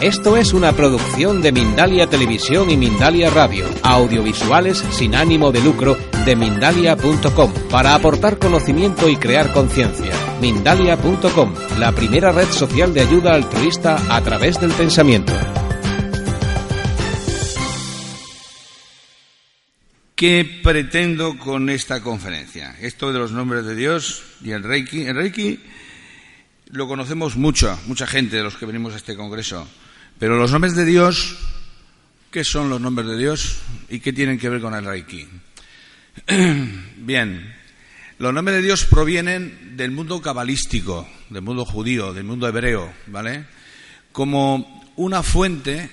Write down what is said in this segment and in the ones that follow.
Esto es una producción de Mindalia Televisión y Mindalia Radio, audiovisuales sin ánimo de lucro de mindalia.com, para aportar conocimiento y crear conciencia. Mindalia.com, la primera red social de ayuda altruista a través del pensamiento. ¿Qué pretendo con esta conferencia? Esto de los nombres de Dios y el Reiki. El Reiki lo conocemos mucho, mucha gente de los que venimos a este congreso. Pero los nombres de Dios, ¿qué son los nombres de Dios y qué tienen que ver con el Reiki? Bien, los nombres de Dios provienen del mundo cabalístico, del mundo judío, del mundo hebreo, ¿vale? Como una fuente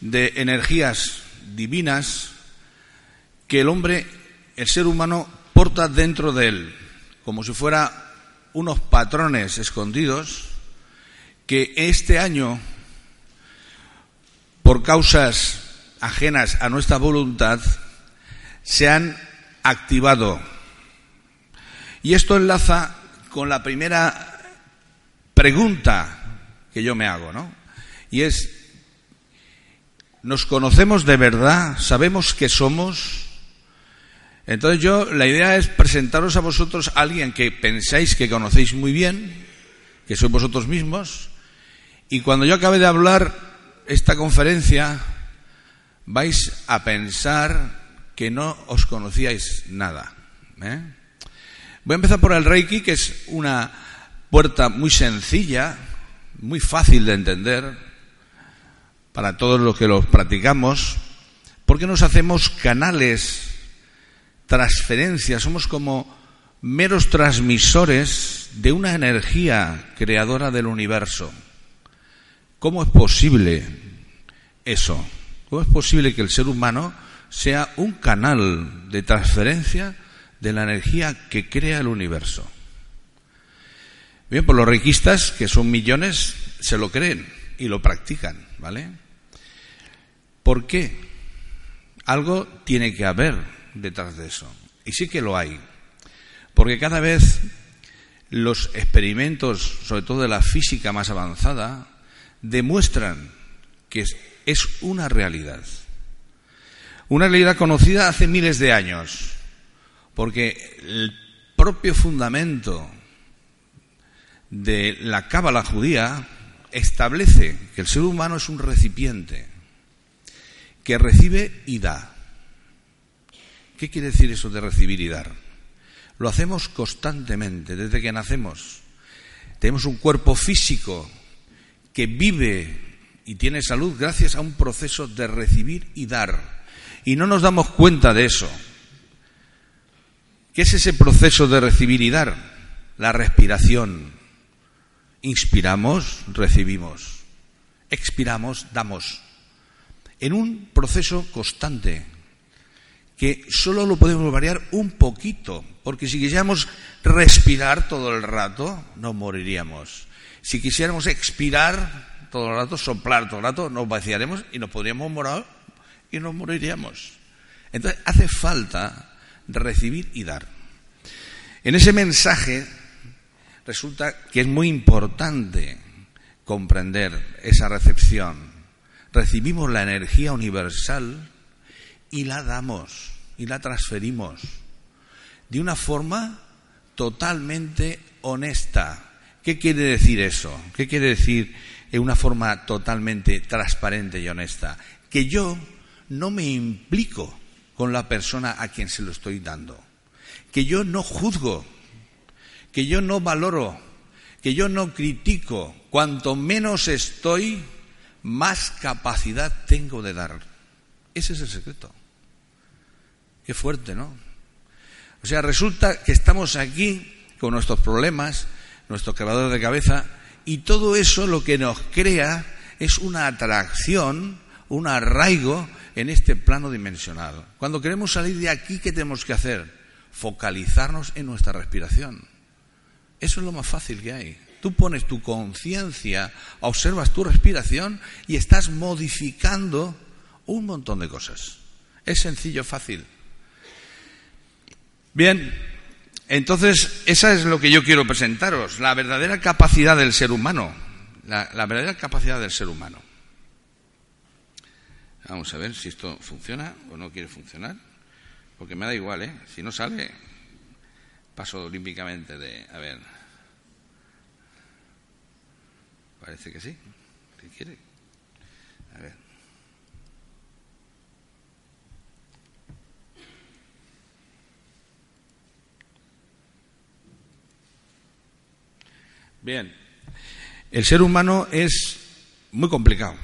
de energías divinas que el hombre, el ser humano, porta dentro de él, como si fuera unos patrones escondidos que este año por causas ajenas a nuestra voluntad, se han activado. Y esto enlaza con la primera pregunta que yo me hago, ¿no? Y es, ¿nos conocemos de verdad? ¿Sabemos qué somos? Entonces yo, la idea es presentaros a vosotros a alguien que pensáis que conocéis muy bien, que sois vosotros mismos, y cuando yo acabe de hablar, esta conferencia vais a pensar que no os conocíais nada. ¿eh? Voy a empezar por el Reiki, que es una puerta muy sencilla, muy fácil de entender para todos los que lo practicamos, porque nos hacemos canales, transferencias, somos como meros transmisores de una energía creadora del universo. ¿Cómo es posible eso? ¿Cómo es posible que el ser humano sea un canal de transferencia de la energía que crea el universo? Bien, pues los requistas, que son millones, se lo creen y lo practican, ¿vale? ¿Por qué? Algo tiene que haber detrás de eso. Y sí que lo hay. Porque cada vez los experimentos, sobre todo de la física más avanzada, demuestran que es, una realidad. Una realidad conocida hace miles de años, porque el propio fundamento de la cábala judía establece que el ser humano es un recipiente que recibe y da. ¿Qué quiere decir eso de recibir y dar? Lo hacemos constantemente, desde que nacemos. Tenemos un cuerpo físico que vive y tiene salud gracias a un proceso de recibir y dar. Y no nos damos cuenta de eso. ¿Qué es ese proceso de recibir y dar? La respiración. Inspiramos, recibimos. Expiramos, damos. En un proceso constante que solo lo podemos variar un poquito, porque si quisiéramos respirar todo el rato, no moriríamos. Si quisiéramos expirar todo el rato, soplar todo el rato, nos vaciaremos y nos podríamos morir y nos moriríamos. Entonces hace falta recibir y dar. En ese mensaje resulta que es muy importante comprender esa recepción. Recibimos la energía universal y la damos y la transferimos de una forma totalmente honesta, ¿Qué quiere decir eso? ¿Qué quiere decir en una forma totalmente transparente y honesta? Que yo no me implico con la persona a quien se lo estoy dando, que yo no juzgo, que yo no valoro, que yo no critico. Cuanto menos estoy, más capacidad tengo de dar. Ese es el secreto. Qué fuerte, ¿no? O sea, resulta que estamos aquí con nuestros problemas, nuestro quebrador de cabeza, Y todo eso lo que nos crea es una atracción, un arraigo en este plano dimensional. Cuando queremos salir de aquí, ¿qué tenemos que hacer? Focalizarnos en nuestra respiración. Eso es lo más fácil que hay. Tú pones tu conciencia, observas tu respiración y estás modificando un montón de cosas. Es sencillo, fácil. Bien, entonces esa es lo que yo quiero presentaros, la verdadera capacidad del ser humano, la, verdadera capacidad del ser humano. Vamos a ver si esto funciona o no quiere funcionar, porque me da igual, ¿eh? Si no sale, paso olímpicamente de... A ver. Parece que sí. ¿Qué quiere? A ver. Bien. El ser humano es muy complicado,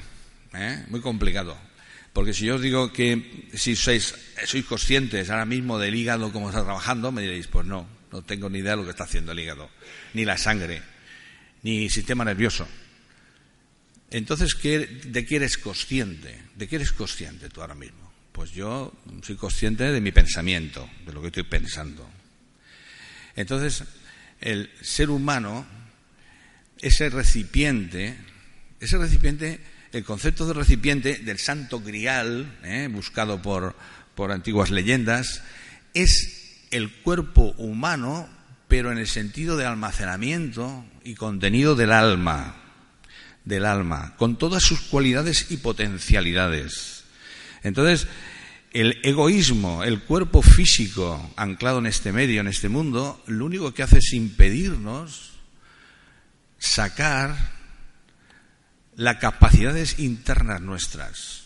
¿eh? muy complicado. Porque si yo os digo que si sois, sois conscientes ahora mismo del hígado como está trabajando, me diréis, pues no, no tengo ni idea de lo que está haciendo el hígado, ni la sangre, ni el sistema nervioso. Entonces, ¿de qué eres consciente? ¿De qué eres consciente tú ahora mismo? Pues yo soy consciente de mi pensamiento, de lo que estoy pensando. Entonces, el ser humano, ese recipiente, ese recipiente el concepto de recipiente del santo grial, eh, buscado por, por antiguas leyendas, es el cuerpo humano, pero en el sentido de almacenamiento y contenido del alma, del alma, con todas sus cualidades y potencialidades. Entonces, el egoísmo, el cuerpo físico anclado en este medio, en este mundo, lo único que hace es impedirnos sacar las capacidades internas nuestras.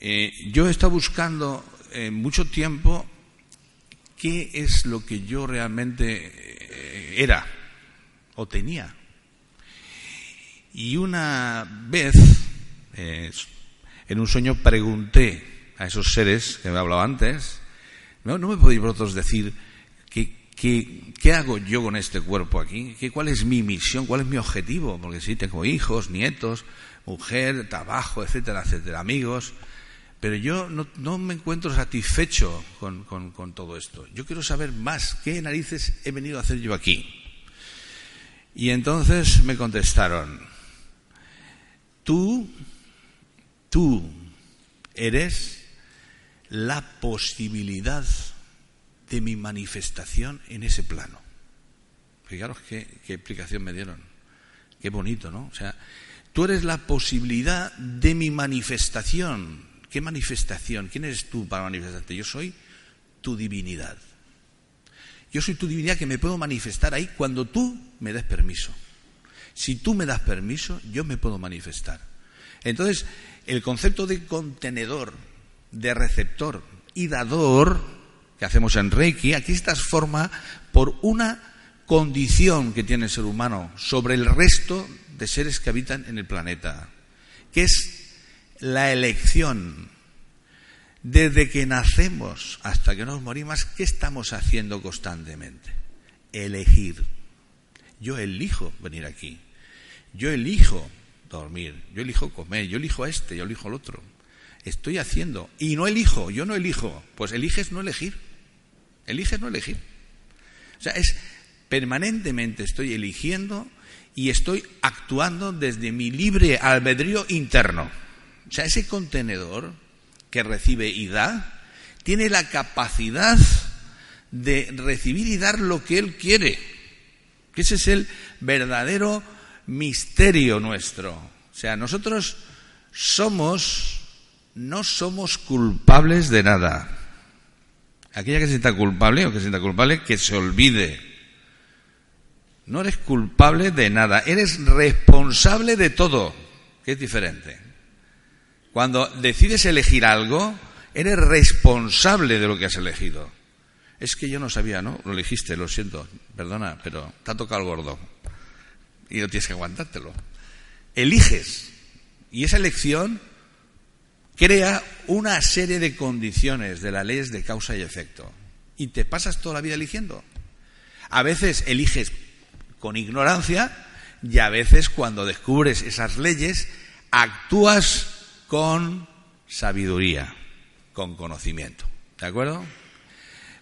Eh, yo he estado buscando eh, mucho tiempo qué es lo que yo realmente eh, era o tenía. Y una vez, en un sueño, pregunté a esos seres que me hablado antes, no, no me podéis vosotros decir qué, ¿Qué, hago yo con este cuerpo aquí? ¿Qué, ¿Cuál es mi misión? ¿Cuál es mi objetivo? Porque sí, tengo hijos, nietos, mujer, trabajo, etcétera, etcétera, amigos. Pero yo no, me encuentro satisfecho con, con, todo esto. Yo quiero saber más. ¿Qué narices he venido a hacer yo aquí? Y entonces me contestaron, tú, tú eres la posibilidad de mi manifestación en ese plano. Fijaros qué, explicación me dieron. Qué bonito, ¿no? O sea, tú eres la posibilidad de mi manifestación. ¿Qué manifestación? ¿Quién eres tú para manifestarte? Yo soy tu divinidad. Yo soy tu divinidad que me puedo manifestar ahí cuando tú me des permiso. Si tú me das permiso, yo me puedo manifestar. Entonces, el concepto de contenedor, de receptor y dador que hacemos en Reiki, aquí se transforma por una condición que tiene el ser humano sobre el resto de seres que habitan en el planeta, que es la elección. Desde que nacemos hasta que nos morimos, ¿qué estamos haciendo constantemente? Elegir. Yo elijo venir aquí. Yo elijo dormir. Yo elijo comer. Yo elijo este. Yo elijo el otro estoy haciendo y no elijo, yo no elijo, pues eliges no elegir. Eliges no elegir. O sea, es permanentemente estoy eligiendo y estoy actuando desde mi libre albedrío interno. O sea, ese contenedor que recibe y da tiene la capacidad de recibir y dar lo que él quiere. Que ese es el verdadero misterio nuestro. O sea, nosotros somos no somos culpables de nada. Aquella que se sienta culpable o que se sienta culpable, que se olvide. No eres culpable de nada, eres responsable de todo, que es diferente. Cuando decides elegir algo, eres responsable de lo que has elegido. Es que yo no sabía, ¿no? Lo elegiste, lo siento, perdona, pero te ha tocado el gordo. Y no tienes que aguantártelo. Eliges. Y esa elección crea una serie de condiciones de las leyes de causa y efecto. Y te pasas toda la vida eligiendo. A veces eliges con ignorancia y a veces cuando descubres esas leyes, actúas con sabiduría, con conocimiento. ¿De acuerdo?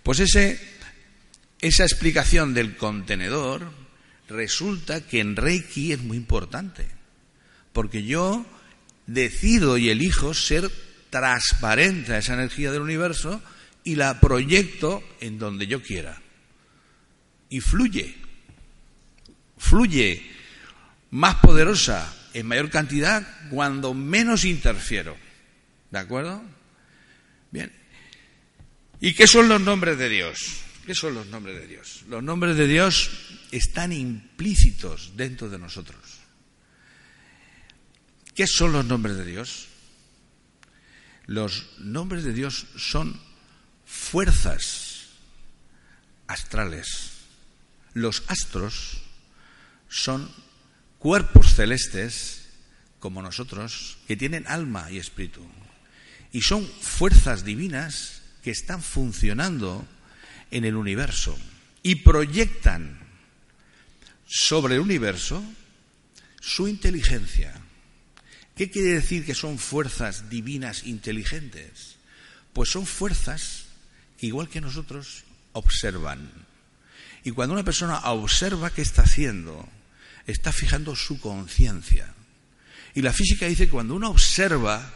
Pues ese, esa explicación del contenedor resulta que en Reiki es muy importante, porque yo decido y elijo ser transparente a esa energía del universo y la proyecto en donde yo quiera. Y fluye, fluye más poderosa en mayor cantidad cuando menos interfiero. ¿De acuerdo? Bien. ¿Y qué son los nombres de Dios? ¿Qué son los nombres de Dios? Los nombres de Dios están implícitos dentro de nosotros. ¿Qué son los nombres de Dios? Los nombres de Dios son fuerzas astrales. Los astros son cuerpos celestes como nosotros que tienen alma y espíritu. Y son fuerzas divinas que están funcionando en el universo y proyectan sobre el universo su inteligencia. ¿Qué quiere decir que son fuerzas divinas inteligentes? Pues son fuerzas que, igual que nosotros, observan. Y cuando una persona observa qué está haciendo, está fijando su conciencia. Y la física dice que cuando uno observa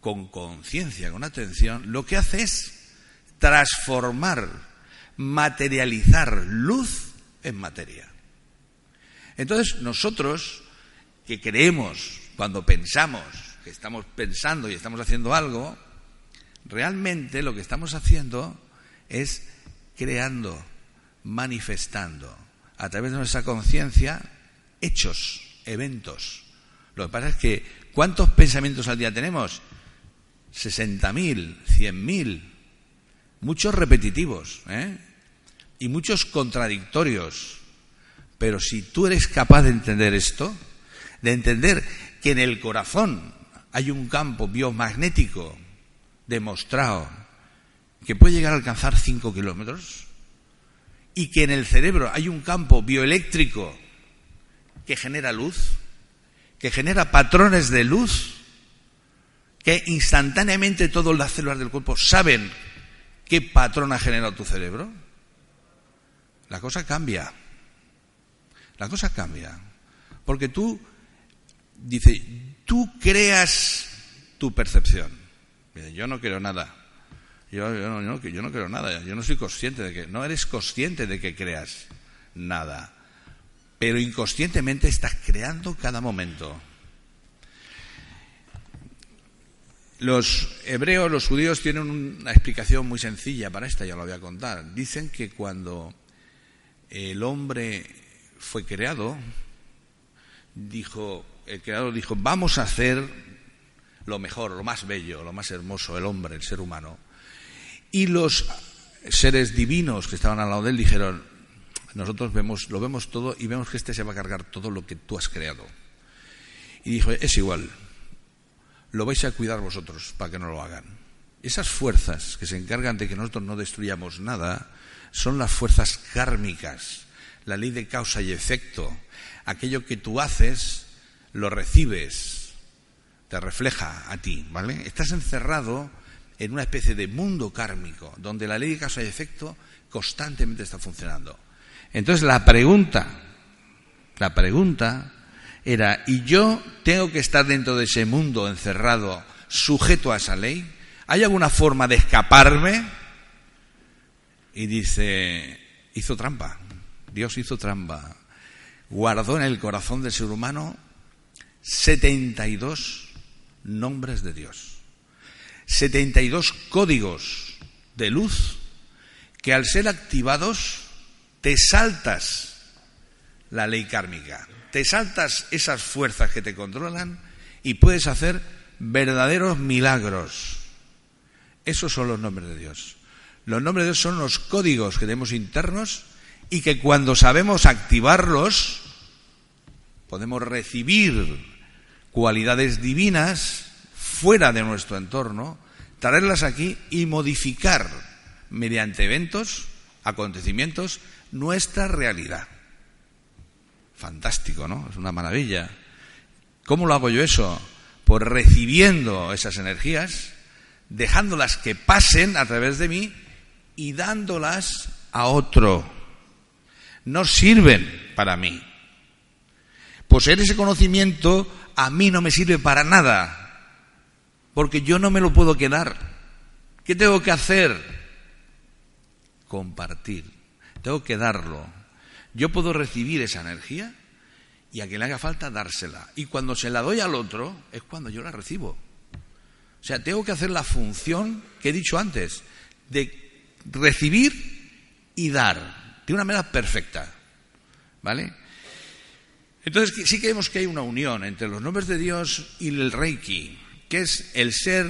con conciencia, con atención, lo que hace es transformar, materializar luz en materia. Entonces nosotros que creemos cuando pensamos que estamos pensando y estamos haciendo algo, realmente lo que estamos haciendo es creando, manifestando a través de nuestra conciencia hechos, eventos. Lo que pasa es que ¿cuántos pensamientos al día tenemos? 60.000, 100.000, muchos repetitivos ¿eh? y muchos contradictorios. Pero si tú eres capaz de entender esto, de entender que en el corazón hay un campo biomagnético demostrado que puede llegar a alcanzar 5 kilómetros y que en el cerebro hay un campo bioeléctrico que genera luz, que genera patrones de luz, que instantáneamente todas las células del cuerpo saben qué patrón ha generado tu cerebro, la cosa cambia. La cosa cambia. Porque tú dice, tú creas tu percepción. Yo no creo nada. Yo, no, yo creo nada. Yo no soy consciente de que. No eres consciente de que creas nada. Pero inconscientemente estás creando cada momento. Los hebreos, los judíos, tienen una explicación muy sencilla para esta, ya lo voy a contar. Dicen que cuando el hombre fue creado, dijo, el creador dijo, vamos a hacer lo mejor, lo más bello, lo más hermoso, el hombre, el ser humano. Y los seres divinos que estaban al lado de él dijeron, nosotros vemos, lo vemos todo y vemos que este se va a cargar todo lo que tú has creado. Y dijo, es igual, lo vais a cuidar vosotros para que no lo hagan. Esas fuerzas que se encargan de que nosotros no destruyamos nada son las fuerzas kármicas, la ley de causa y efecto. Aquello que tú haces lo recibes, te refleja a ti, ¿vale? Estás encerrado en una especie de mundo kármico, donde la ley de causa y efecto constantemente está funcionando. Entonces la pregunta, la pregunta era, ¿y yo tengo que estar dentro de ese mundo encerrado, sujeto a esa ley? ¿Hay alguna forma de escaparme? Y dice, hizo trampa, Dios hizo trampa, guardó en el corazón del ser humano 72 nombres de Dios, 72 códigos de luz que al ser activados te saltas la ley kármica, te saltas esas fuerzas que te controlan y puedes hacer verdaderos milagros. Esos son los nombres de Dios. Los nombres de Dios son los códigos que tenemos internos y que cuando sabemos activarlos podemos recibir cualidades divinas fuera de nuestro entorno, traerlas aquí y modificar mediante eventos, acontecimientos, nuestra realidad. Fantástico, ¿no? Es una maravilla. ¿Cómo lo hago yo eso? Pues recibiendo esas energías, dejándolas que pasen a través de mí y dándolas a otro. No sirven para mí. Poseer ese conocimiento a mí no me sirve para nada, porque yo no me lo puedo quedar. ¿Qué tengo que hacer? Compartir. Tengo que darlo. Yo puedo recibir esa energía y a quien le haga falta dársela. Y cuando se la doy al otro es cuando yo la recibo. O sea, tengo que hacer la función que he dicho antes, de recibir y dar, de una manera perfecta. ¿Vale? Entonces sí creemos que hay una unión entre los nombres de Dios y el Reiki, que es el ser,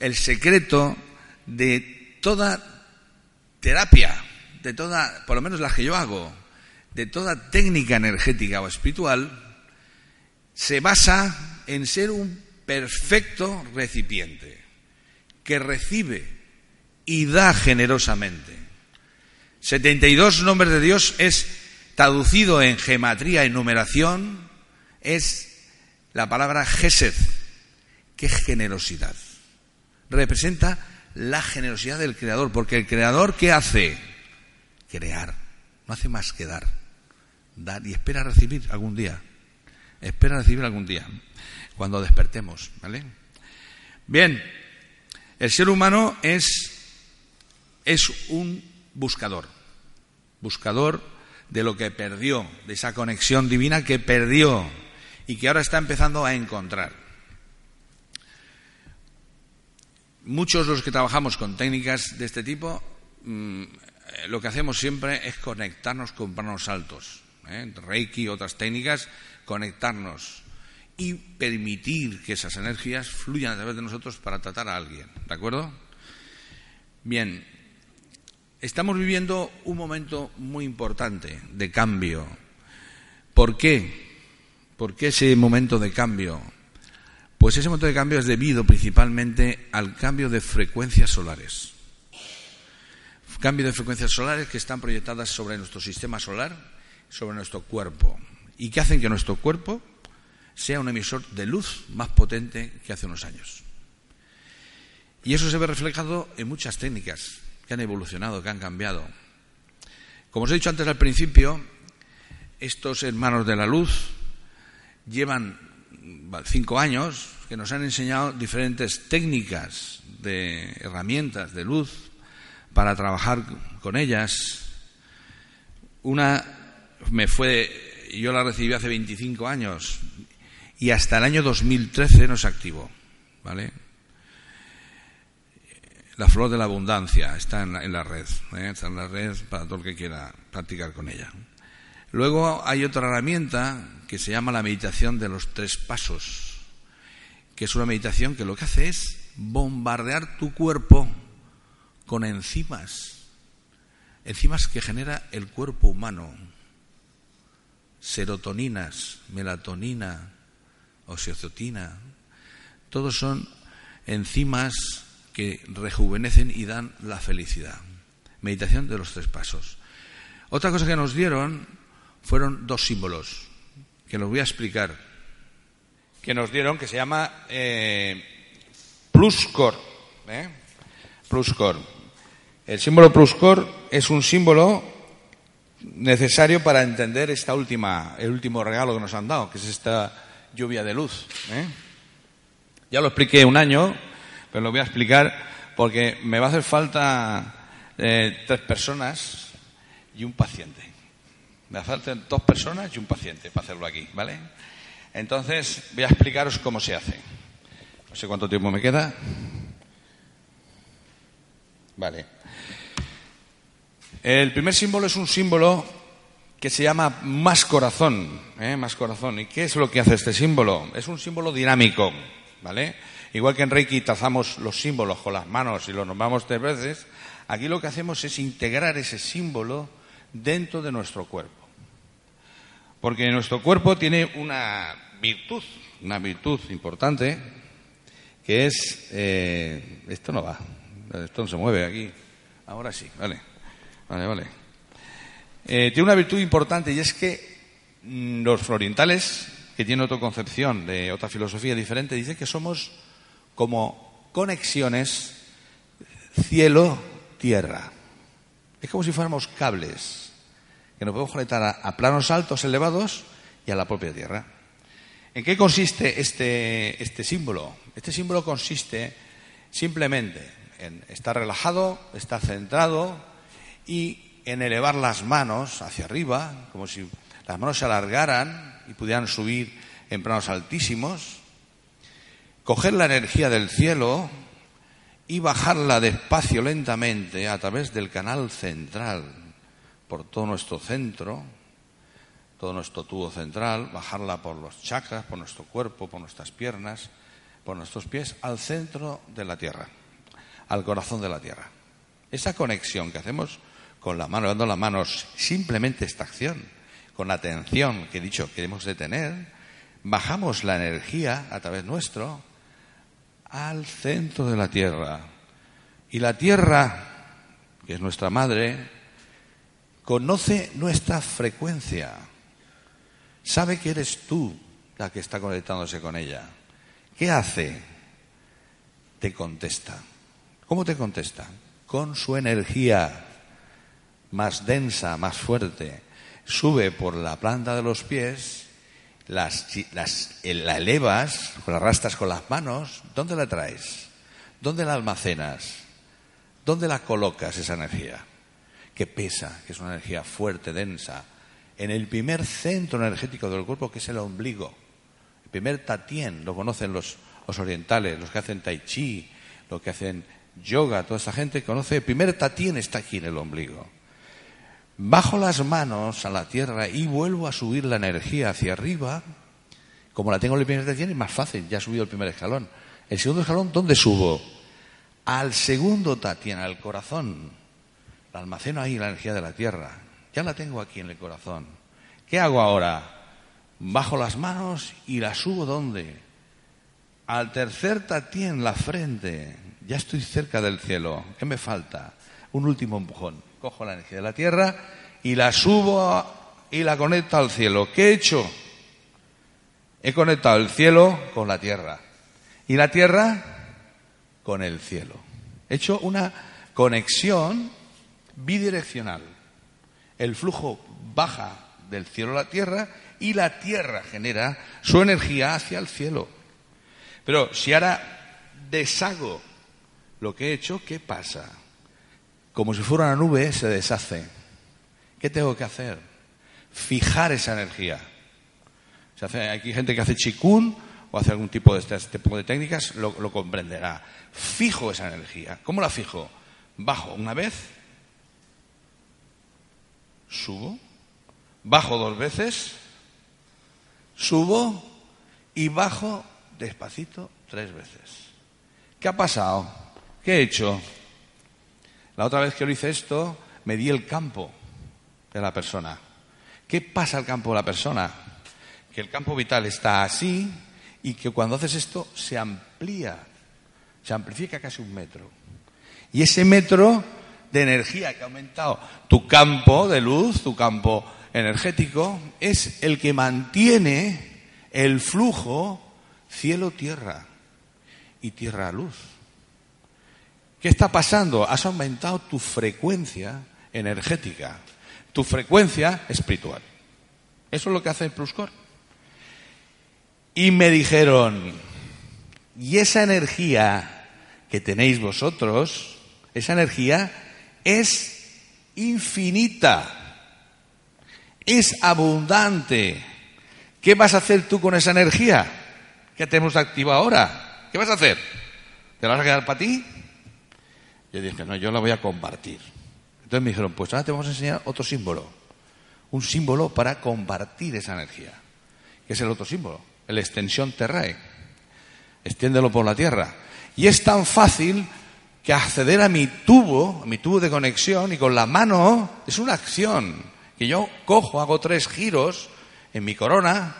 el secreto de toda terapia, de toda, por lo menos la que yo hago, de toda técnica energética o espiritual, se basa en ser un perfecto recipiente, que recibe y da generosamente. 72 nombres de Dios es traducido en gematría y numeración, es la palabra Gesed, que es generosidad. Representa la generosidad del Creador, porque el Creador, ¿qué hace? Crear, no hace más que dar. Dar y espera recibir algún día. Espera recibir algún día, cuando despertemos, ¿vale? Bien, el ser humano es, es un buscador, buscador de lo que perdió, de esa conexión divina que perdió y que ahora está empezando a encontrar. Muchos de los que trabajamos con técnicas de este tipo, mm, lo que hacemos siempre es conectarnos con planos altos. ¿eh? Reiki, otras técnicas, conectarnos y permitir que esas energías fluyan a través de nosotros para tratar a alguien. ¿De acuerdo? Bien, estamos viviendo un momento muy importante de cambio. ¿Por qué? ¿Por qué ese momento de cambio? Pues ese momento de cambio es debido principalmente al cambio de frecuencias solares. Cambio de frecuencias solares que están proyectadas sobre nuestro sistema solar, sobre nuestro cuerpo, y que hacen que nuestro cuerpo sea un emisor de luz más potente que hace unos años. Y eso se ve reflejado en muchas técnicas que han evolucionado, que han cambiado. Como os he dicho antes al principio, estos hermanos de la luz llevan cinco años que nos han enseñado diferentes técnicas de herramientas de luz para trabajar con ellas. Una me fue, yo la recibí hace 25 años y hasta el año 2013 no se activó, ¿vale? La flor de la abundancia está en la, red, ¿eh? está en la red para todo el que quiera practicar con ella. Luego hay otra herramienta que se llama la meditación de los tres pasos, que es una meditación que lo que hace es bombardear tu cuerpo con enzimas, enzimas que genera el cuerpo humano, serotoninas, melatonina, oxiocetina, todos son enzimas que rejuvenecen y dan la felicidad. Meditación de los tres pasos. Otra cosa que nos dieron fueron dos símbolos, que los voy a explicar, que nos dieron, que se llama eh, pluscor. ¿eh? Pluscor. El símbolo pluscor es un símbolo necesario para entender esta última, el último regalo que nos han dado, que es esta lluvia de luz. ¿eh? Ya lo expliqué un año, lo voy a explicar porque me va a hacer falta eh, tres personas y un paciente. Me faltan dos personas y un paciente para hacerlo aquí, ¿vale? Entonces voy a explicaros cómo se hace. No sé cuánto tiempo me queda. Vale. El primer símbolo es un símbolo que se llama más corazón, ¿eh? más corazón. ¿Y qué es lo que hace este símbolo? Es un símbolo dinámico, ¿vale? Igual que en Reiki trazamos los símbolos con las manos y los nombramos tres veces, aquí lo que hacemos es integrar ese símbolo dentro de nuestro cuerpo. Porque nuestro cuerpo tiene una virtud, una virtud importante, que es... Eh, esto no va, esto no se mueve aquí. Ahora sí, vale, vale, vale. Eh, tiene una virtud importante y es que Mm, los orientales, que tienen otra concepción de otra filosofía diferente, dicen que somos como conexiones cielo-tierra. Es como si fuéramos cables que nos podemos conectar a, planos altos, elevados y a la propia tierra. ¿En qué consiste este, este símbolo? Este símbolo consiste simplemente en estar relajado, estar centrado y en elevar las manos hacia arriba, como si las manos se alargaran y pudieran subir en planos altísimos, coger la energía del cielo y bajarla despacio, lentamente, a través del canal central, por todo nuestro centro, todo nuestro tubo central, bajarla por los chakras, por nuestro cuerpo, por nuestras piernas, por nuestros pies, al centro de la Tierra, al corazón de la Tierra. Esa conexión que hacemos con la mano, dando las manos, simplemente esta acción, con la atención que he dicho que debemos de tener, bajamos la energía a través nuestro al centro de la Tierra. Y la Tierra, que es nuestra madre, conoce nuestra frecuencia. Sabe que eres tú la que está conectándose con ella. ¿Qué hace? Te contesta. ¿Cómo te contesta? Con su energía más densa, más fuerte. Sube por la planta de los pies las, las, la elevas, la arrastras con las manos, ¿dónde la traes? ¿Dónde la almacenas? ¿Dónde la colocas esa energía? Que pesa, que es una energía fuerte, densa. En el primer centro energético del cuerpo, que es el ombligo. El primer tatien, lo conocen los, los orientales, los que hacen tai chi, los que hacen yoga, toda esa gente conoce. El primer tatien está aquí en el ombligo. Bajo las manos a la tierra y vuelvo a subir la energía hacia arriba. Como la tengo en el primer tatien es más fácil, ya he subido el primer escalón. El segundo escalón, ¿dónde subo? Al segundo tatien, al corazón. La almaceno ahí la energía de la tierra. Ya la tengo aquí en el corazón. ¿Qué hago ahora? Bajo las manos y la subo ¿dónde? Al tercer tatien, la frente. Ya estoy cerca del cielo. ¿Qué me falta? Un último empujón cojo la energía de la tierra y la subo y la conecto al cielo. ¿Qué he hecho? He conectado el cielo con la tierra y la tierra con el cielo. He hecho una conexión bidireccional. El flujo baja del cielo a la tierra y la tierra genera su energía hacia el cielo. Pero si ahora deshago lo que he hecho, ¿qué pasa? Como si fuera una nube, se deshace. ¿Qué tengo que hacer? Fijar esa energía. Se hace, hay gente que hace chikun o hace algún tipo de este tipo de técnicas, lo, lo comprenderá. Fijo esa energía. ¿Cómo la fijo? Bajo una vez, subo, bajo dos veces, subo y bajo despacito tres veces. ¿Qué ha pasado? ¿Qué he hecho? La otra vez que lo hice esto, me di el campo de la persona. ¿Qué pasa al campo de la persona? Que el campo vital está así y que cuando haces esto se amplía, se amplifica casi un metro. Y ese metro de energía que ha aumentado tu campo de luz, tu campo energético, es el que mantiene el flujo cielo-tierra y tierra-luz. ¿Qué está pasando? Has aumentado tu frecuencia energética, tu frecuencia espiritual. Eso es lo que hace el Pluscore. Y me dijeron, y esa energía que tenéis vosotros, esa energía es infinita, es abundante. ¿Qué vas a hacer tú con esa energía que tenemos activa ahora? ¿Qué vas a hacer? ¿Te la vas a quedar para ti? Yo dije, no, yo la voy a compartir. Entonces me dijeron, pues ahora te vamos a enseñar otro símbolo. Un símbolo para compartir esa energía. Que es el otro símbolo, el extensión terrae. Extiéndelo por la tierra. Y es tan fácil que acceder a mi tubo, a mi tubo de conexión, y con la mano, es una acción. Que yo cojo, hago tres giros en mi corona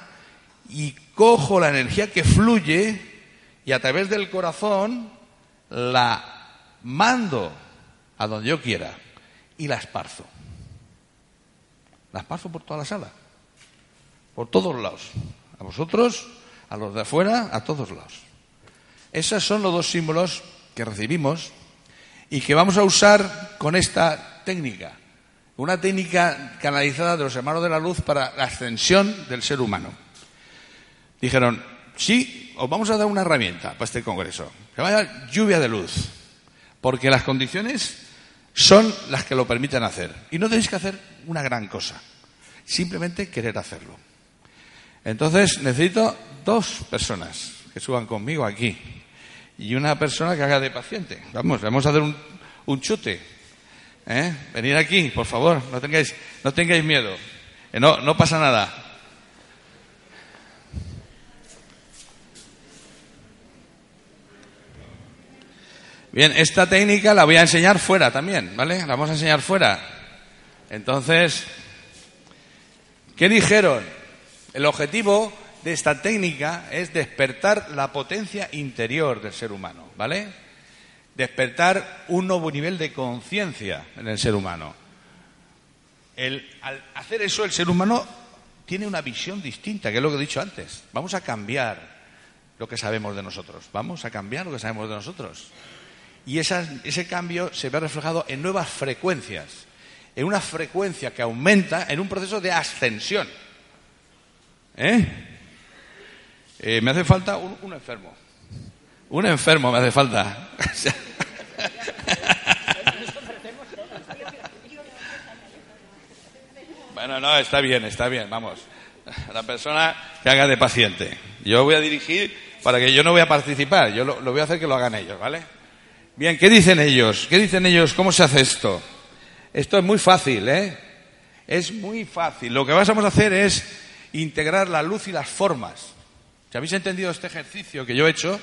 y cojo la energía que fluye y a través del corazón la mando a donde yo quiera y la esparzo. La esparzo por toda la sala. por todos lados. A vosotros, a los de afuera, a todos lados. Esos son los dos símbolos que recibimos y que vamos a usar con esta técnica. Una técnica canalizada de los hermanos de la luz para la ascensión del ser humano. Dijeron, sí, os vamos a dar una herramienta para este congreso. Que vaya lluvia de luz. Porque las condiciones son las que lo permiten hacer. Y no tenéis que hacer una gran cosa. Simplemente querer hacerlo. Entonces necesito dos personas que suban conmigo aquí y una persona que haga de paciente. Vamos, vamos a hacer un, chute. ¿Eh? Venid aquí, por favor, no tengáis, no tengáis miedo. no, no pasa nada. Bien, esta técnica la voy a enseñar fuera también, ¿vale? La vamos a enseñar fuera. Entonces, ¿qué dijeron? El objetivo de esta técnica es despertar la potencia interior del ser humano, ¿vale? Despertar un nuevo nivel de conciencia en el ser humano. al hacer eso, el ser humano tiene una visión distinta, que es lo que he dicho antes. Vamos a cambiar lo que sabemos de nosotros. Vamos a cambiar lo que sabemos de nosotros. Y ese cambio se ve reflejado en nuevas frecuencias, en una frecuencia que aumenta en un proceso de ascensión. ¿Eh? Eh, me hace falta un, enfermo. Un enfermo me hace falta. bueno, no, está bien, está bien, vamos. La persona que haga de paciente. Yo voy a dirigir para que yo no voy a participar, yo lo, lo voy a hacer que lo hagan ellos, ¿vale? Bien, ¿qué dicen ellos? ¿Qué dicen ellos? ¿Cómo se hace esto? Esto es muy fácil, ¿eh? Es muy fácil. Lo que vamos a hacer es integrar la luz y las formas. Si habéis entendido este ejercicio que yo he hecho,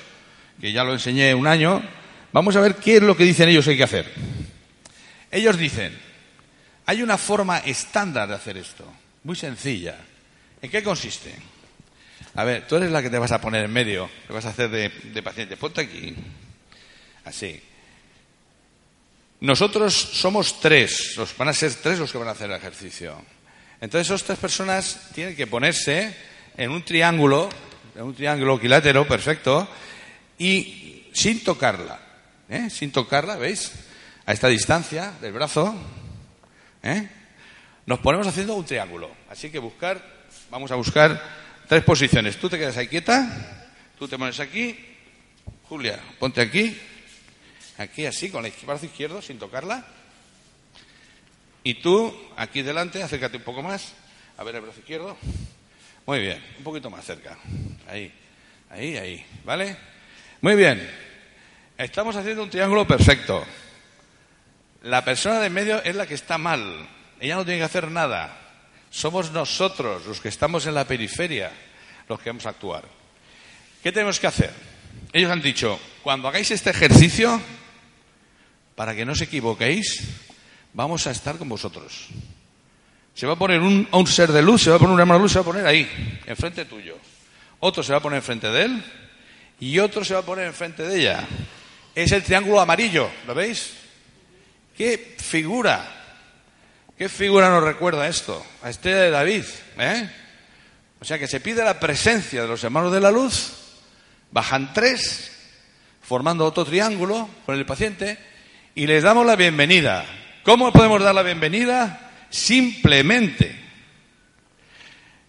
que ya lo enseñé un año, vamos a ver qué es lo que dicen ellos que hay que hacer. Ellos dicen, hay una forma estándar de hacer esto, muy sencilla. ¿En qué consiste? A ver, tú eres la que te vas a poner en medio, que vas a hacer de, de paciente. Ponte aquí, así. Nosotros somos tres, los, van a ser tres los que van a hacer el ejercicio. Entonces, esas tres personas tienen que ponerse en un triángulo un triángulo equilátero perfecto, y sin tocarla, ¿eh? sin tocarla, ¿veis? A esta distancia del brazo, ¿eh? nos ponemos haciendo un triángulo. Así que buscar, vamos a buscar tres posiciones. Tú te quedas ahí quieta, tú te pones aquí, Julia, ponte aquí, aquí así, con el brazo izquierdo, sin tocarla. Y tú, aquí delante, acércate un poco más, a ver el brazo izquierdo. Muy bien, un poquito más cerca. Ahí, ahí, ahí. ¿Vale? Muy bien. Estamos haciendo un triángulo perfecto. La persona de medio es la que está mal. Ella no tiene que hacer nada. Somos nosotros los que estamos en la periferia los que vamos a actuar. ¿Qué tenemos que hacer? Ellos han dicho, cuando hagáis este ejercicio, para que no os equivoquéis, vamos a estar con vosotros. Se va a poner un, un ser de luz, se va a poner una hermano de luz, se va a poner ahí, enfrente tuyo. Otro se va a poner enfrente de él y otro se va a poner enfrente de ella. Es el triángulo amarillo, ¿lo veis? ¿Qué figura? ¿Qué figura nos recuerda esto? A Estrella de David, ¿eh? O sea que se pide la presencia de los hermanos de la luz, bajan tres, formando otro triángulo con el paciente, y les damos la bienvenida. ¿Cómo podemos dar la bienvenida? simplemente,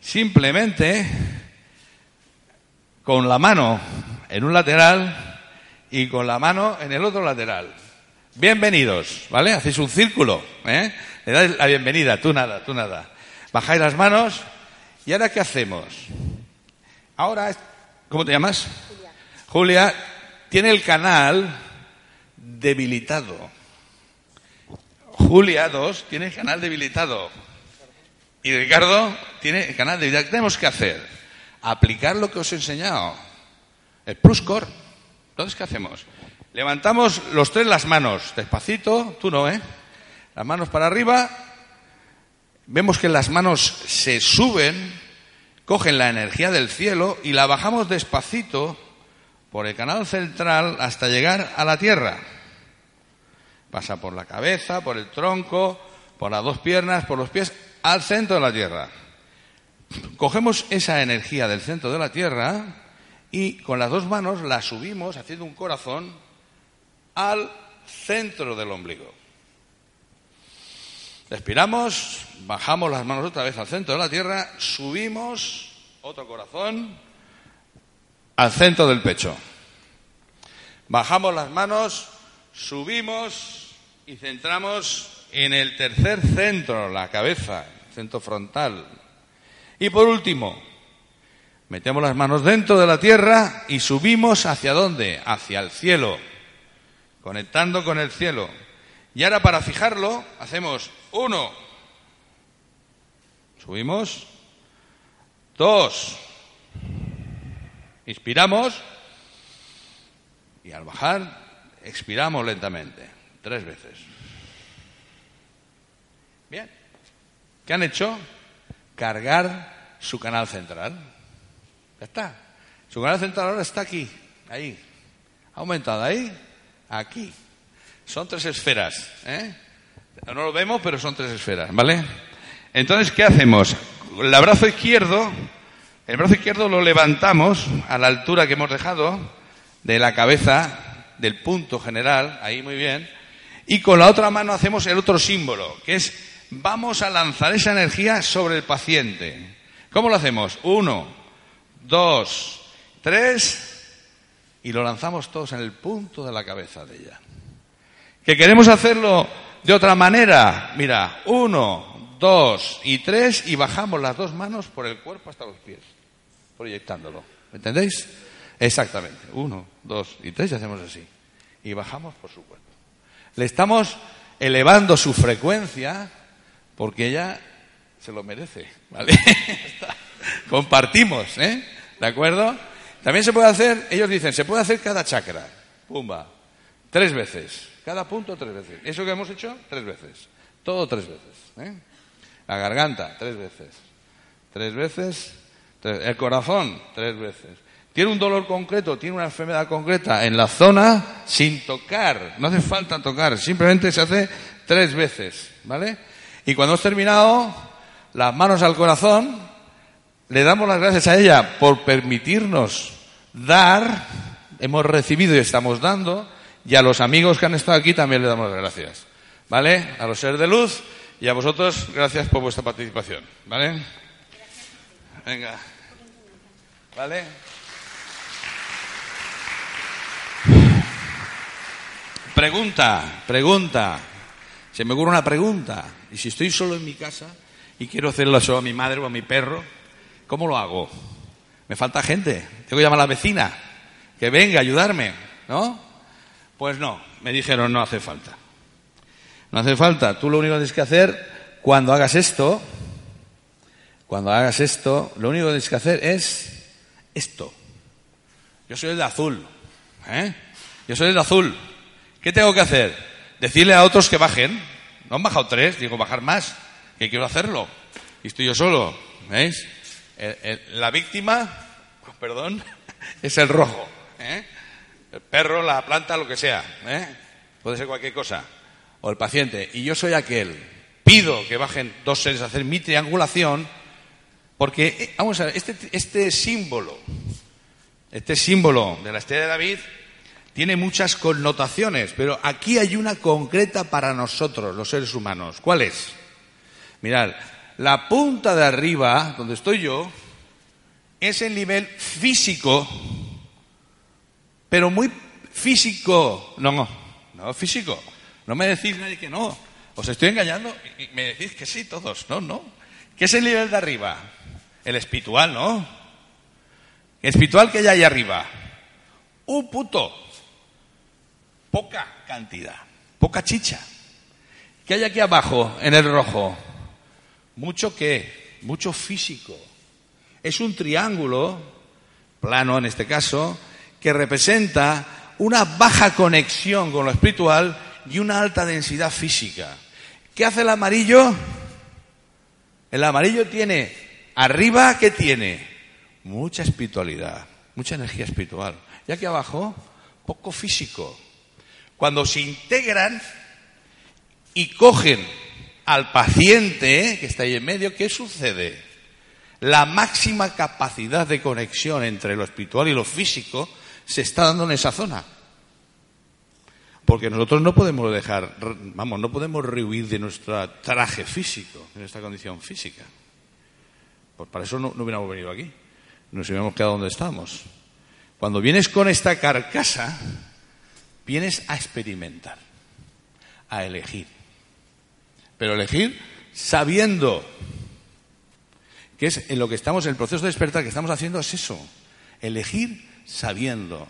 simplemente con la mano en un lateral y con la mano en el otro lateral. Bienvenidos, ¿vale? Hacéis un círculo, ¿eh? Le dais la bienvenida, tú nada, tú nada. Bajáis las manos y ahora ¿qué hacemos? Ahora, ¿cómo te llamas? Julia. Julia tiene el canal debilitado. Julia 2 tiene el canal debilitado. Y Ricardo tiene el canal debilitado. ¿Qué tenemos que hacer? Aplicar lo que os he enseñado. El pluscore. Entonces, ¿qué hacemos? Levantamos los tres las manos, despacito, tú no, ¿eh? Las manos para arriba. Vemos que las manos se suben, cogen la energía del cielo y la bajamos despacito por el canal central hasta llegar a la tierra. Pasa por la cabeza, por el tronco, por las dos piernas, por los pies, al centro de la tierra. cogemos esa energía del centro de la Tierra y con las dos manos la subimos haciendo un corazón al centro del ombligo. Respiramos, bajamos las manos otra vez al centro de la Tierra, subimos otro corazón al centro del pecho. Bajamos las manos, subimos y centramos en el tercer centro, la cabeza, centro frontal. Y por último, metemos las manos dentro de la tierra y subimos hacia dónde? Hacia el cielo, conectando con el cielo. Y ahora para fijarlo, hacemos uno, subimos, dos, inspiramos y al bajar expiramos lentamente, tres veces. Bien, ¿qué han hecho? Cargar su canal central. Ya está. Su canal central ahora está aquí, ahí. Ha aumentado ahí, aquí. Son tres esferas, ¿eh? No lo vemos, pero son tres esferas, ¿vale? Entonces, ¿qué hacemos? El brazo izquierdo, el brazo izquierdo lo levantamos a la altura que hemos dejado de la cabeza, del punto general, ahí muy bien, y con la otra mano hacemos el otro símbolo, que es vamos a lanzar esa energía sobre el paciente. ¿Cómo lo hacemos? Uno, dos, tres, y lo lanzamos todos en el punto de la cabeza de ella. ¿Que queremos hacerlo de otra manera? Mira, uno, dos y tres, y bajamos las dos manos por el cuerpo hasta los pies, proyectándolo. ¿Me entendéis? Exactamente. Uno, dos y tres y hacemos así. Y bajamos por su cuerpo. Le estamos elevando su frecuencia porque ella se lo merece. ¿Vale? Compartimos, ¿eh? ¿De acuerdo? También se puede hacer, ellos dicen, se puede hacer cada chakra. Pumba. Tres veces. Cada punto tres veces. Eso que hemos hecho, tres veces. Todo tres veces. ¿eh? La garganta, tres veces. Tres veces. El corazón, tres veces. Tiene un dolor concreto, tiene una enfermedad concreta en la zona sin tocar. No hace falta tocar, simplemente se hace tres veces. ¿Vale? Y cuando hemos terminado, las manos al corazón, le damos las gracias a ella por permitirnos dar. Hemos recibido y estamos dando y a los amigos que han estado aquí también le damos las gracias. ¿Vale? A los seres de luz y a vosotros, gracias por vuestra participación. ¿Vale? Venga. ¿Vale? Pregunta, pregunta. Se me ocurre una pregunta. Y si estoy solo en mi casa y quiero hacerlo solo a mi madre o a mi perro, ¿cómo lo hago? Me falta gente. Tengo que llamar a la vecina que venga a ayudarme, ¿no? Pues no, me dijeron no hace falta. No hace falta. Tú lo único que tienes que hacer cuando hagas esto, cuando hagas esto, lo único que tienes que hacer es esto. Yo soy el de azul. ¿eh? Yo soy el de azul. ¿Qué tengo que hacer? Decirle a otros que bajen. No han bajado tres, digo bajar más, que quiero hacerlo. Y estoy yo solo. ¿Veis? la víctima, perdón, es el rojo. ¿eh? el perro, la planta, lo que sea, ¿eh? puede ser cualquier cosa, o el paciente, y yo soy aquel, pido que bajen dos seres a hacer mi triangulación, porque, eh, vamos a ver, este, este símbolo, este símbolo de la estrella de David tiene muchas connotaciones, pero aquí hay una concreta para nosotros, los seres humanos. ¿Cuál es? Mirad, la punta de arriba, donde estoy yo, es el nivel físico pero muy físico. No, no, físico. No me decís nadie que no. Os estoy engañando y me decís que sí todos. No, no. ¿Qué es el nivel de arriba? El espiritual, ¿no? Espiritual que hay ahí arriba. Un puto. Poca cantidad. Poca chicha. ¿Qué hay aquí abajo en el rojo? Mucho qué? Mucho físico. Es un triángulo, plano en este caso, que representa una baja conexión con lo espiritual y una alta densidad física. ¿Qué hace el amarillo? El amarillo tiene, arriba, ¿qué tiene? Mucha espiritualidad, mucha energía espiritual. Y aquí abajo, poco físico. Cuando se integran y cogen al paciente que está ahí en medio, ¿qué sucede? La máxima capacidad de conexión entre lo espiritual y lo físico se está dando en esa zona. Porque nosotros no podemos dejar, vamos, no podemos rehuir de nuestro traje físico, de nuestra condición física. Pues para eso no, no hubiéramos venido aquí. Nos hubiéramos quedado donde estamos. Cuando vienes con esta carcasa, vienes a experimentar, a elegir. Pero elegir sabiendo que es en lo que estamos, en el proceso de despertar que estamos haciendo es eso, elegir sabiendo.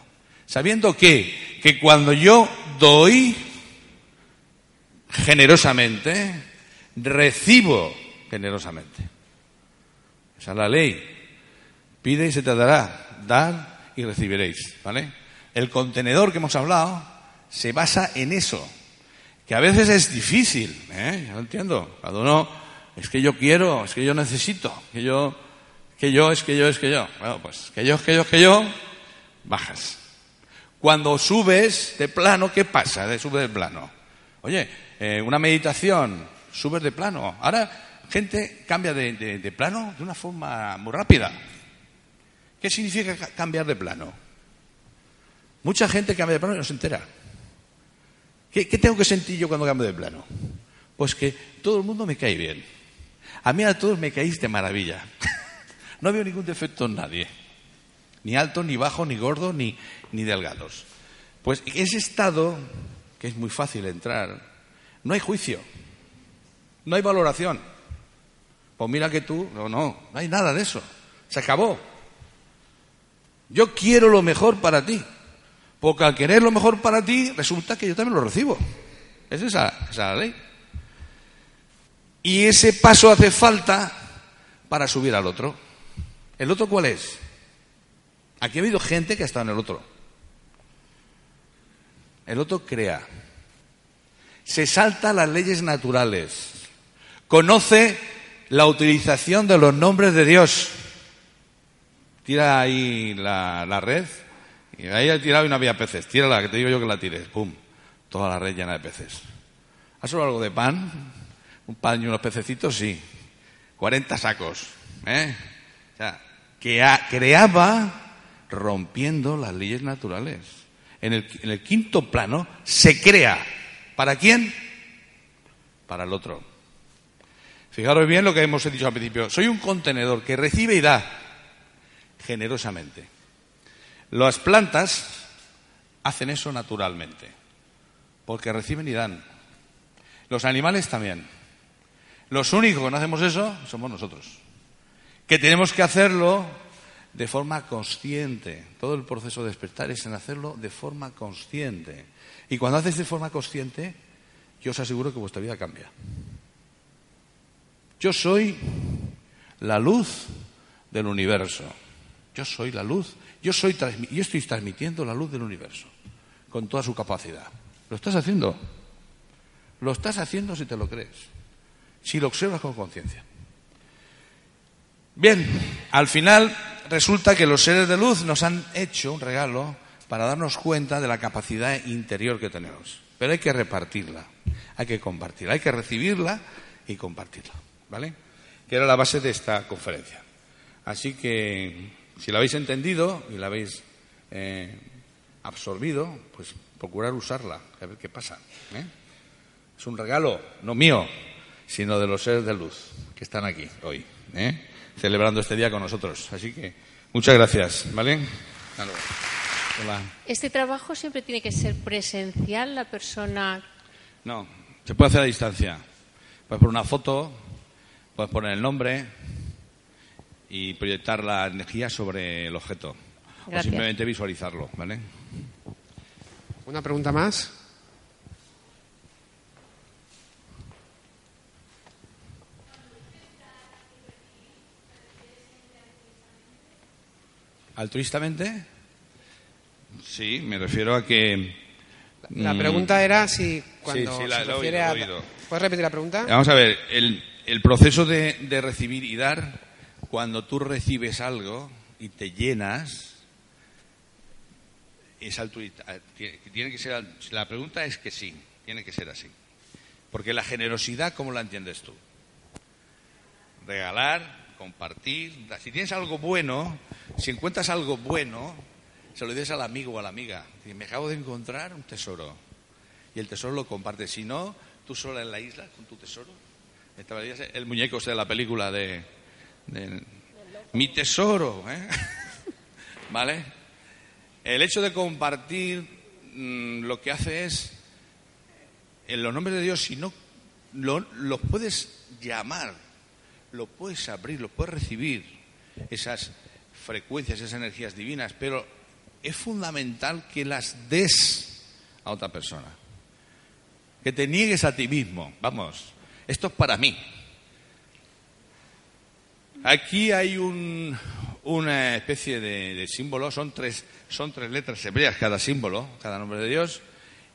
Sabiendo que, que cuando yo doy generosamente, recibo generosamente. Es la ley. Pide y se te dará. Dar y recibiréis. ¿Vale? El contenedor que hemos hablado se basa en eso. Que a veces es difícil. ¿eh? Yo entiendo. Cada uno, es que yo quiero, es que yo necesito, que yo, que yo, es que yo, es que yo. Bueno, pues que yo, que yo, que yo, bajas. Cuando subes de plano, ¿qué pasa de subir de plano? Oye, eh, una meditación, subes de plano. Ahora, gente cambia de, de, plano de una forma muy rápida. ¿Qué significa cambiar de plano? Mucha gente cambia de plano y no se entera. ¿Qué, ¿Qué, tengo que sentir yo cuando cambio de plano? Pues que todo el mundo me cae bien. A mí a todos me caéis de maravilla. no veo ningún defecto en nadie ni alto, ni bajo, ni gordo, ni, ni delgados. Pues ese estado, que es muy fácil entrar, no hay juicio, no hay valoración. Pues mira que tú, no, no, no hay nada de eso. Se acabó. Yo quiero lo mejor para ti. Porque al querer lo mejor para ti, resulta que yo también lo recibo. Es esa, esa ley. Y ese paso hace falta para subir al otro. ¿El otro cuál es? Aquí ha habido gente que ha estado en el otro. El otro crea. Se salta las leyes naturales. Conoce la utilización de los nombres de Dios. Tira ahí la, red. Y ahí ha tirado y no había peces. Tírala, que te digo yo que la tires. ¡Pum! Toda la red llena de peces. ¿Has solo algo de pan? Un pan y unos pececitos, sí. 40 sacos. ¿eh? O sea, que creaba rompiendo las leyes naturales. En el, quinto plano se crea. ¿Para quién? Para el otro. Fijaros bien lo que hemos dicho al principio. Soy un contenedor que recibe y da generosamente. Las plantas hacen eso naturalmente, porque reciben y dan. Los animales también. Los únicos que no hacemos eso somos nosotros. Que tenemos que hacerlo de forma consciente. Todo el proceso de despertar es en hacerlo de forma consciente. Y cuando haces de forma consciente, yo os aseguro que vuestra vida cambia. Yo soy la luz del universo. Yo soy la luz. Yo, soy, estoy transmitiendo la luz del universo con toda su capacidad. Lo estás haciendo. Lo estás haciendo si te lo crees. Si lo observas con conciencia. Bien, al final resulta que los seres de luz nos han hecho un regalo para darnos cuenta de la capacidad interior que tenemos. Pero hay que repartirla, hay que compartirla, hay que recibirla y compartirla. ¿Vale? Que era la base de esta conferencia. Así que, si la habéis entendido y la habéis eh, absorbido, pues procurar usarla, a ver qué pasa. ¿eh? Es un regalo, no mío, sino de los seres de luz que están aquí hoy. ¿eh? celebrando este día con nosotros. Así que muchas gracias, ¿vale? Hola. ¿Este trabajo siempre tiene que ser presencial, la persona? No, se puede hacer a distancia. Puedes poner una foto, puedes poner el nombre y proyectar la energía sobre el objeto. O simplemente visualizarlo, ¿vale? ¿Una pregunta más? ¿Altruistamente? Sí, me refiero a que... La mm, pregunta era si cuando se refiere a... ¿Puedes repetir la pregunta? Vamos a ver, el, el proceso de, recibir y dar, cuando tú recibes algo y te llenas, es altruista. Tiene que ser, la pregunta es que sí, tiene que ser así. Porque la generosidad, ¿cómo la entiendes tú? Regalar, compartir. Si tienes algo bueno, si encuentras algo bueno, se lo dices al amigo o a la amiga. Me acabo de encontrar un tesoro. Y el tesoro lo compartes. Si no, tú sola en la isla con tu tesoro. El muñeco de la película de, Mi tesoro. ¿eh? ¿Vale? El hecho de compartir mm, lo que hace es, en los nombres de Dios, si no lo, puedes llamar, lo puedes abrir, lo puedes recibir, esas frecuencias, esas energías divinas, pero es fundamental que las des a otra persona. Que te niegues a ti mismo. Vamos, esto es para mí. Aquí hay una especie de, símbolo, son tres, son tres letras hebreas cada símbolo, cada nombre de Dios,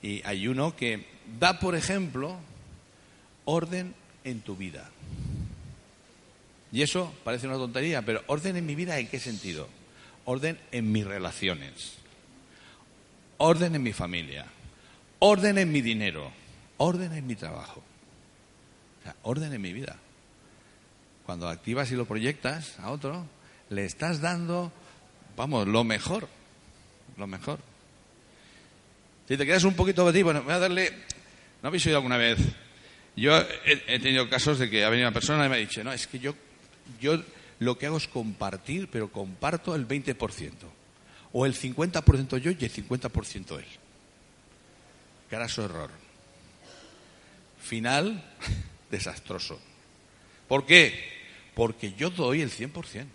y hay uno que da, por ejemplo, orden en tu vida. Y eso parece una tontería, pero orden en mi vida en qué sentido? Orden en mis relaciones, orden en mi familia, orden en mi dinero, orden en mi trabajo, orden en mi vida. Cuando activas y lo proyectas a otro, le estás dando, vamos, lo mejor, lo mejor. Si te quedas un poquito de ti, voy a darle, ¿no habéis oído alguna vez? Yo he, tenido casos de que ha venido una persona y me ha dicho, no, es que yo, yo lo que hago es compartir, pero comparto el 20%. O el 50% yo y el 50% él. Graso error. Final desastroso. ¿Por qué? Porque yo doy el 100%.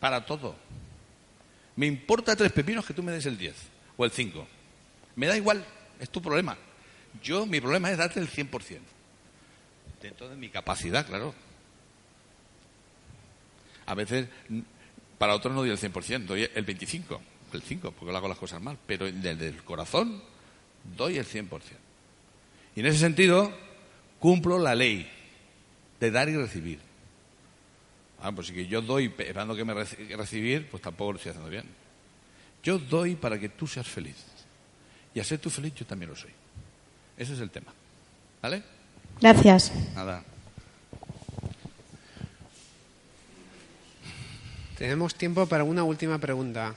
Para todo. Me importa tres pepinos que tú me des el 10 o el 5. Me da igual, es tu problema. Yo, mi problema es darte el 100%. Dentro de mi capacidad, claro. A veces, para otros no doy el 100%, doy el 25%, el 5%, porque lo hago las cosas mal. Pero desde el corazón doy el 100%. Y en ese sentido, cumplo la ley de dar y recibir. Ah, pues si yo doy esperando que me recibir, pues tampoco lo estoy haciendo bien. Yo doy para que tú seas feliz. Y a ser tú feliz, yo también lo soy. Ese es el tema. ¿Vale? Gracias. Nada. Tenemos tiempo para una última pregunta.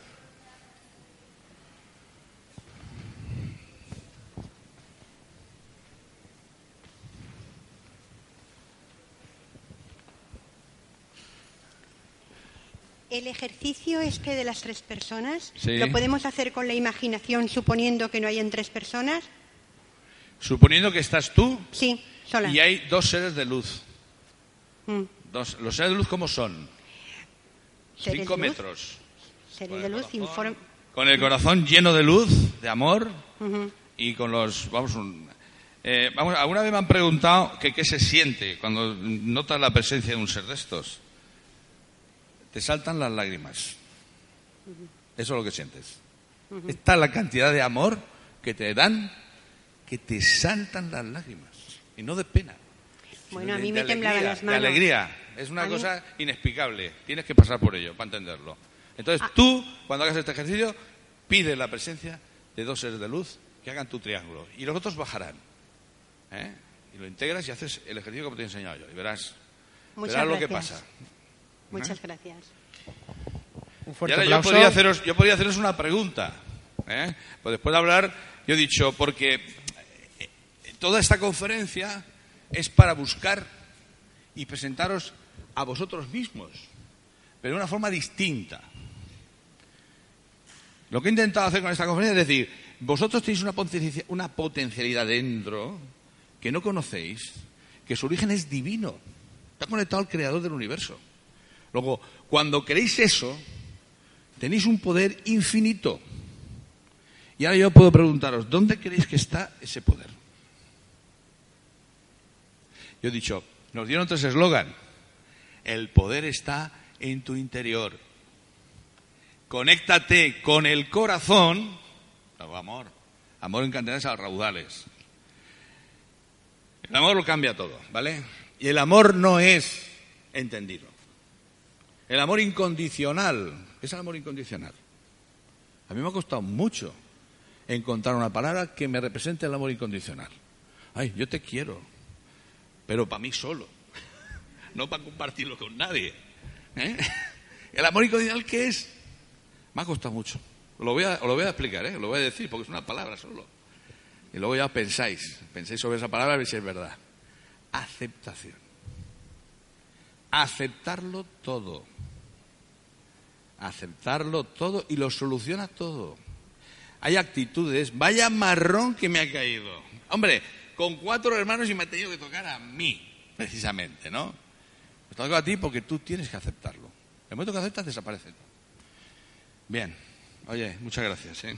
El ejercicio este de las tres personas, ¿lo podemos hacer con la imaginación suponiendo que no hay en tres personas? Suponiendo que estás tú sí, sola. y hay dos seres de luz. Mm. Dos, ¿Los seres de luz cómo son? Cinco metros. Seres de luz Con el corazón lleno de luz, de amor y con los... Vamos, eh, vamos, alguna vez me han preguntado que qué se siente cuando notas la presencia de un ser de estos. Te saltan las lágrimas. Eso es lo que sientes. Esta es la cantidad de amor que te dan que te saltan las lágrimas. Y no de pena. Bueno, a mí me temblaban las manos. De alegría. Es una cosa inexplicable. Tienes que pasar por ello para entenderlo. Entonces ah. tú, cuando hagas este ejercicio, pide la presencia de dos seres de luz que hagan tu triángulo. Y los otros bajarán. ¿eh? Y lo integras y haces el ejercicio como te he enseñado yo. Y verás, verás lo que pasa. Muchas gracias. Un fuerte y ahora yo podría, haceros, yo podría haceros una pregunta. ¿eh? Pues después de hablar, yo he dicho, porque toda esta conferencia es para buscar y presentaros a vosotros mismos, pero de una forma distinta. Lo que he intentado hacer con esta conferencia es decir, vosotros tenéis una potencialidad dentro que no conocéis, que su origen es divino, está conectado al creador del universo. Luego, cuando queréis eso, tenéis un poder infinito. Y ahora yo puedo preguntaros, ¿dónde creéis que está ese poder? Yo he dicho, nos dieron tres eslogan. El poder está en tu interior. Conéctate con el corazón. amor. Amor en cantidades a raudales. El amor lo cambia todo, ¿vale? Y el amor no es entendido. El amor incondicional es el amor incondicional. A mí me ha costado mucho encontrar una palabra que me represente el amor incondicional. Ay, yo te quiero, pero para mí solo. no para compartirlo con nadie. ¿eh? ¿El amor incondicional qué es? Me ha costado mucho. Lo voy a, lo voy a explicar, ¿eh? lo voy a decir, porque es una palabra solo. Y luego ya pensáis, pensáis sobre esa palabra y si es verdad. Aceptación. Aceptarlo todo. Aceptarlo todo y lo soluciona todo. Hay actitudes, vaya marrón que me ha caído. Hombre, con cuatro hermanos y me ha tenido que tocar a mí, precisamente, ¿no? Me toca a ti porque tú tienes que aceptarlo. El momento que aceptas, desaparece. Bien. Oye, muchas gracias. ¿eh?